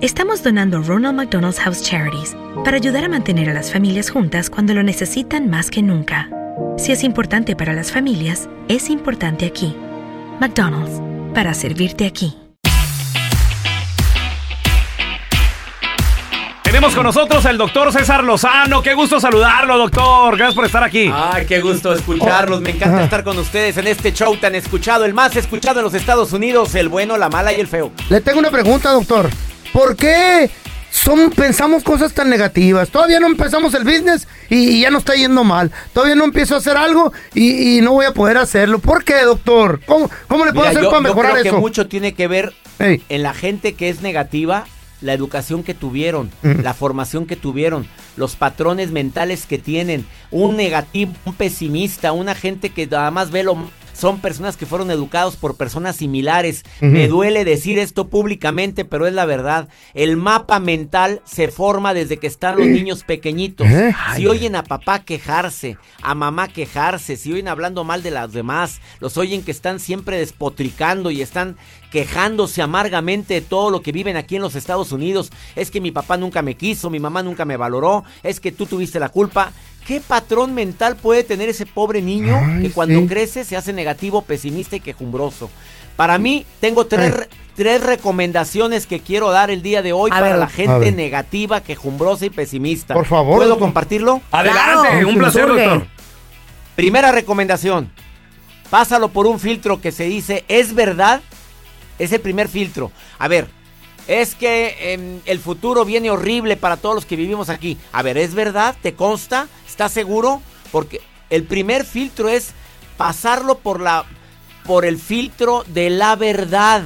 estamos donando Ronald McDonald's House Charities para ayudar a mantener a las familias juntas cuando lo necesitan más que nunca. Si es importante para las familias, es importante aquí. McDonald's, para servirte aquí. Tenemos con nosotros al doctor César Lozano. Qué gusto saludarlo, doctor. Gracias por estar aquí. Ay, qué gusto escucharlos. Me encanta estar con ustedes en este show tan escuchado, el más escuchado en los Estados Unidos, el bueno, la mala y el feo. Le tengo una pregunta, doctor. ¿Por qué son, pensamos cosas tan negativas? Todavía no empezamos el business y ya no está yendo mal. Todavía no empiezo a hacer algo y, y no voy a poder hacerlo. ¿Por qué, doctor? ¿Cómo, cómo le puedo Mira, hacer yo, para yo mejorar creo eso? que mucho tiene que ver en la gente que es negativa, la educación que tuvieron, Mm. la formación que tuvieron, los patrones mentales que tienen, un negativo, un pesimista, una gente que nada más ve lo son personas que fueron educados por personas similares. Me duele decir esto públicamente, pero es la verdad. El mapa mental se forma desde que están los niños pequeñitos. ¿Eh? Si oyen a papá quejarse, a mamá quejarse, si oyen hablando mal de las demás, los oyen que están siempre despotricando y están quejándose amargamente de todo lo que viven aquí en los Estados Unidos. Es que mi papá nunca me quiso, mi mamá nunca me valoró, es que tú tuviste la culpa. ¿Qué patrón mental puede tener ese pobre niño Ay, que cuando sí. crece se hace negativo, pesimista y quejumbroso? Para mí, tengo tres, tres recomendaciones que quiero dar el día de hoy A para ver. la gente negativa, quejumbrosa y pesimista. Por favor, ¿Puedo doctor. compartirlo? Adelante, Claro, un placer, doctor. Primera recomendación. Pásalo por un filtro que se dice, ¿es verdad? Es el primer filtro. A ver, es que em, el futuro viene horrible para todos los que vivimos aquí. A ver, ¿es verdad? ¿Te consta? ¿Estás seguro? Porque el primer filtro es pasarlo por la por el filtro de la verdad.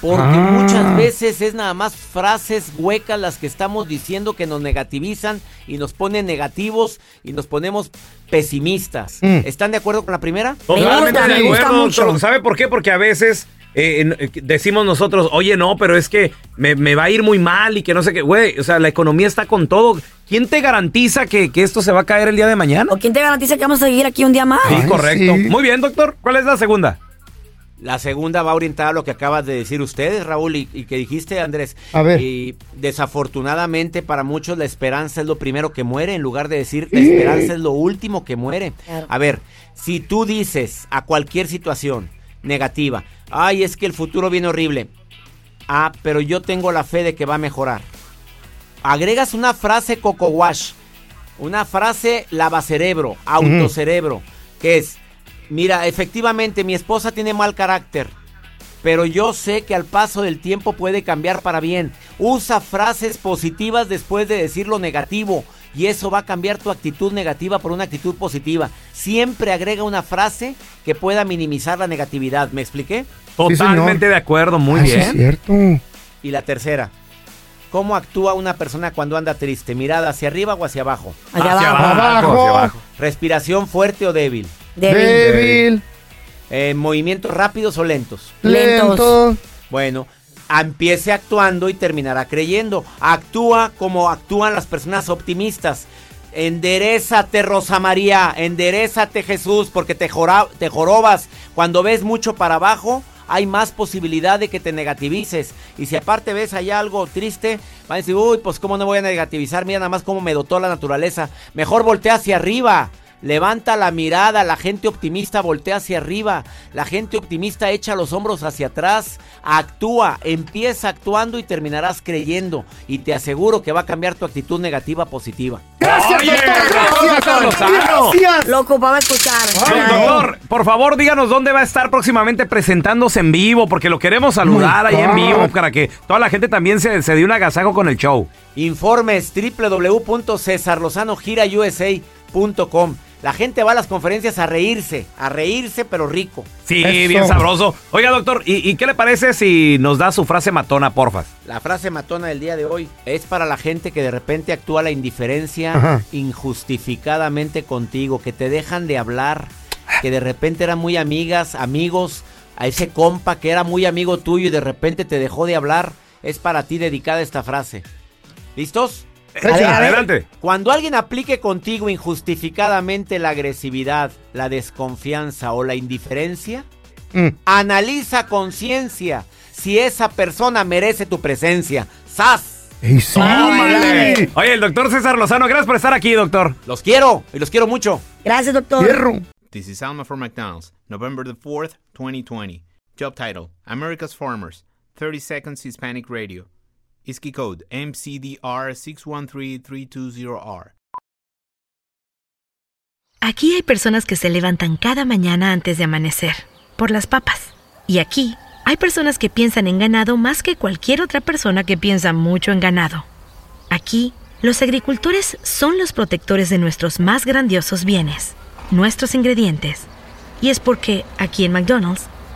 Porque Ah. muchas veces es nada más frases huecas las que estamos diciendo que nos negativizan y nos ponen negativos y nos ponemos pesimistas. Mm. ¿Están de acuerdo con la primera? Totalmente de acuerdo. ¿Sabe por qué? Porque a veces eh, eh, decimos nosotros, oye, no, pero es que me, me va a ir muy mal y que no sé qué. Güey, o sea, la economía está con todo. ¿Quién te garantiza que, que esto se va a caer el día de mañana? ¿O quién te garantiza que vamos a seguir aquí un día más? Sí, Ay, correcto. sí. Muy bien, doctor. ¿Cuál es la segunda? La segunda va orientada a lo que acabas de decir ustedes, Raúl, y, y que dijiste, Andrés. A ver. Y desafortunadamente para muchos la esperanza es lo primero que muere, en lugar de decir la esperanza es lo último que muere. Claro. A ver, si tú dices a cualquier situación negativa, ay, es que el futuro viene horrible. Ah, pero yo tengo la fe de que va a mejorar. Agregas una frase coco wash, una frase lavacerebro, autocerebro, que es, mira, efectivamente mi esposa tiene mal carácter, pero yo sé que al paso del tiempo puede cambiar para bien. Usa frases positivas después de decir lo negativo y eso va a cambiar tu actitud negativa por una actitud positiva. Siempre agrega una frase que pueda minimizar la negatividad. ¿Me expliqué? Totalmente de acuerdo, muy Ah, sí, es bien. cierto. Y la tercera, ¿cómo actúa una persona cuando anda triste? ¿Mirada hacia arriba o hacia abajo? Allá Hacia abajo. abajo. hacia abajo. ¿Respiración fuerte o débil? Débil. Débil, Eh, ¿Movimientos rápidos o lentos? Lentos. lento. Bueno, empiece actuando y terminará creyendo. Actúa como actúan las personas optimistas. Enderezate, Rosa María, enderezate, Jesús, porque te, te jorobas. Cuando ves mucho para abajo, hay más posibilidad de que te negativices. Y si aparte ves allá algo triste, van a decir, uy, pues cómo no voy a negativizar, mira nada más cómo me dotó la naturaleza. Mejor voltea hacia arriba. Levanta la mirada, la gente optimista voltea hacia arriba, la gente optimista echa los hombros hacia atrás, actúa, empieza actuando y terminarás creyendo. Y te aseguro que va a cambiar tu actitud negativa a positiva. Gracias, Oye, doctor. César Lozano. Gracias. Lo ocupaba escuchar. Doctor, por favor, díganos dónde va a estar próximamente presentándose en vivo, porque lo queremos saludar ahí en vivo para que toda la gente también se, se dé un agasajo con el show. Informes www.cesarlozanogirausa.com. La gente va a las conferencias a reírse, a reírse pero rico. Sí, Eso. bien sabroso. Oiga, doctor, ¿y, y qué le parece si nos da su frase matona, porfas? La frase matona del día de hoy es para la gente que de repente actúa la indiferencia Ajá. injustificadamente contigo, que te dejan de hablar, que de repente eran muy amigas, amigos, a ese compa que era muy amigo tuyo y de repente te dejó de hablar. Es para ti dedicada esta frase. ¿Listos? Échale. Adelante. Cuando alguien aplique contigo injustificadamente la agresividad, la desconfianza o la indiferencia, Mm. analiza con conciencia si esa persona merece tu presencia. ¡Sas! Y sí. Tómale. Oye, el doctor César Lozano, gracias por estar aquí, doctor. Los quiero y los quiero mucho. Gracias, doctor. Fierro. This is Alma from McDonald's, November the 4th, 2020. Job title America's Farmers, 30 Seconds Hispanic Radio. ISKI code MCDR613320R. Aquí hay personas que se levantan cada mañana antes de amanecer, por las papas. Y aquí hay personas que piensan en ganado más que cualquier otra persona que piensa mucho en ganado. Aquí, los agricultores son los protectores de nuestros más grandiosos bienes, nuestros ingredientes. Y es porque, aquí en McDonald's,